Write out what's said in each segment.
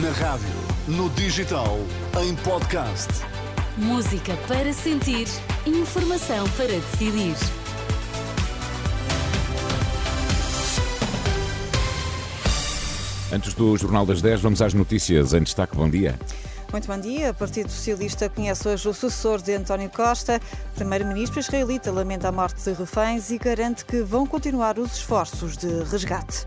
Na rádio, no digital, em podcast. Música para sentir, informação para decidir. Antes do Jornal das 10, vamos às notícias. Em destaque, bom dia. Muito bom dia. O Partido Socialista conhece hoje o sucessor de António Costa. O primeiro-ministro israelita lamenta a morte de reféns e garante que vão continuar os esforços de resgate.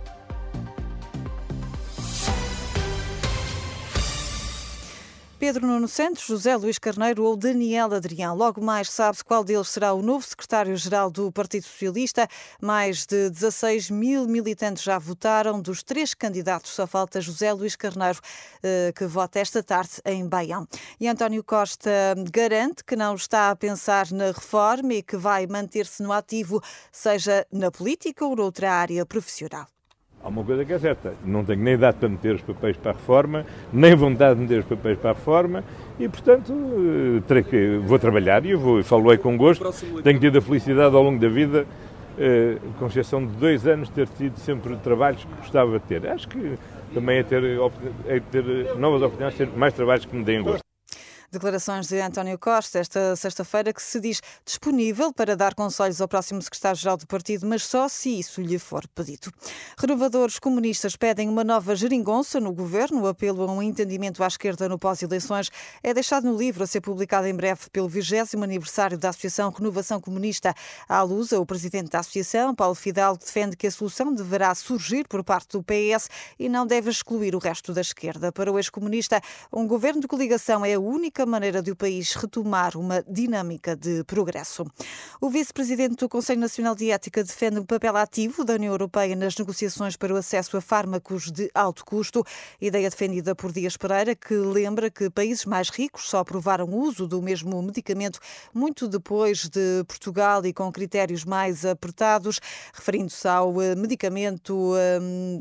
Pedro Nuno Santos, José Luís Carneiro ou Daniel Adrião. Logo mais sabe-se qual deles será o novo secretário-geral do Partido Socialista. Mais de 16 mil militantes já votaram. Dos três candidatos, só falta José Luís Carneiro, eh, que vota esta tarde em Baião. E António Costa garante que não está a pensar na reforma e que vai manter-se no ativo, seja na política ou noutra área profissional. Há uma coisa que é certa, não tenho nem idade para meter os papéis para a reforma, nem vontade de meter os papéis para a reforma e, portanto, eh, vou trabalhar e eu vou, falo aí com gosto. Tenho tido a felicidade ao longo da vida, eh, com exceção de dois anos, ter tido sempre trabalhos que gostava de ter. Acho que também é ter, é ter novas oportunidades, ter mais trabalhos que me deem gosto. Declarações de António Costa esta sexta-feira que se diz disponível para dar conselhos ao próximo secretário-geral do partido, mas só se isso lhe for pedido. Renovadores comunistas pedem uma nova geringonça no governo. O apelo a um entendimento à esquerda no pós-eleições é deixado no livro a ser publicado em breve pelo 20 aniversário da Associação Renovação Comunista. À luz, o presidente da associação, Paulo Fidalgo, defende que a solução deverá surgir por parte do PS e não deve excluir o resto da esquerda. Para o ex-comunista, um governo de coligação é a única maneira de o país retomar uma dinâmica de progresso. O vice-presidente do Conselho Nacional de Ética defende o papel ativo da União Europeia nas negociações para o acesso a fármacos de alto custo, ideia defendida por Dias Pereira, que lembra que países mais ricos só aprovaram o uso do mesmo medicamento muito depois de Portugal e com critérios mais apertados, referindo-se ao eh, medicamento,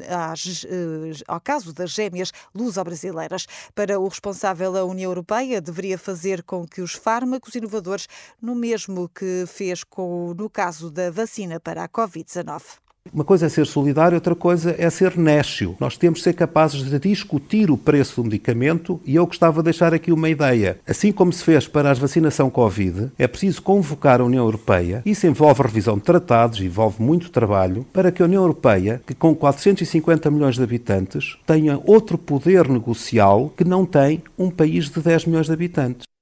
às, eh, ao caso das gêmeas luso-brasileiras. Para o responsável da União Europeia, deveria fazer com que os fármacos inovadores, no mesmo que fez com, no caso da vacina para a Covid-19. Uma coisa é ser solidário, outra coisa é ser nécio. Nós temos de ser capazes de discutir o preço do medicamento e eu gostava de deixar aqui uma ideia. Assim como se fez para a vacinação Covid, é preciso convocar a União Europeia. Isso envolve revisão de tratados, envolve muito trabalho, para que a União Europeia, que com 450 milhões de habitantes, tenha outro poder negocial que não tem um país de 10 milhões de habitantes.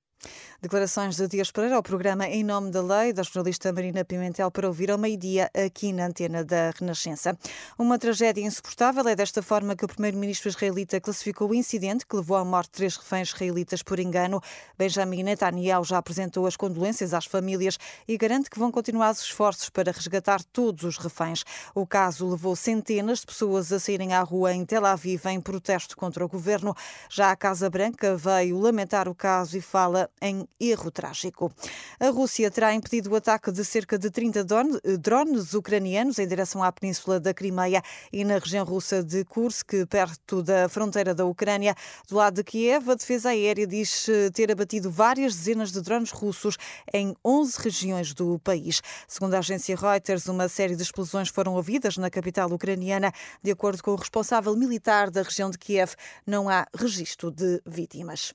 Declarações de Dias Pereira ao programa Em Nome da Lei, da jornalista Marina Pimentel, para ouvir ao meio-dia aqui na antena da Renascença. Uma tragédia insuportável é desta forma que o primeiro-ministro israelita classificou o incidente que levou à morte de três reféns israelitas por engano. Benjamin Netanyahu já apresentou as condolências às famílias e garante que vão continuar os esforços para resgatar todos os reféns. O caso levou centenas de pessoas a saírem à rua em Tel Aviv em protesto contra o governo. Já a Casa Branca veio lamentar o caso e fala em erro trágico. A Rússia terá impedido o ataque de cerca de 30 drones ucranianos em direção à península da Crimeia e na região russa de Kursk, perto da fronteira da Ucrânia. Do lado de Kiev, a defesa aérea diz eh, ter abatido várias dezenas de drones russos em 11 regiões do país. Segundo a agência Reuters, uma série de explosões foram ouvidas na capital ucraniana. De acordo com o responsável militar da região de Kiev, não há registro de vítimas.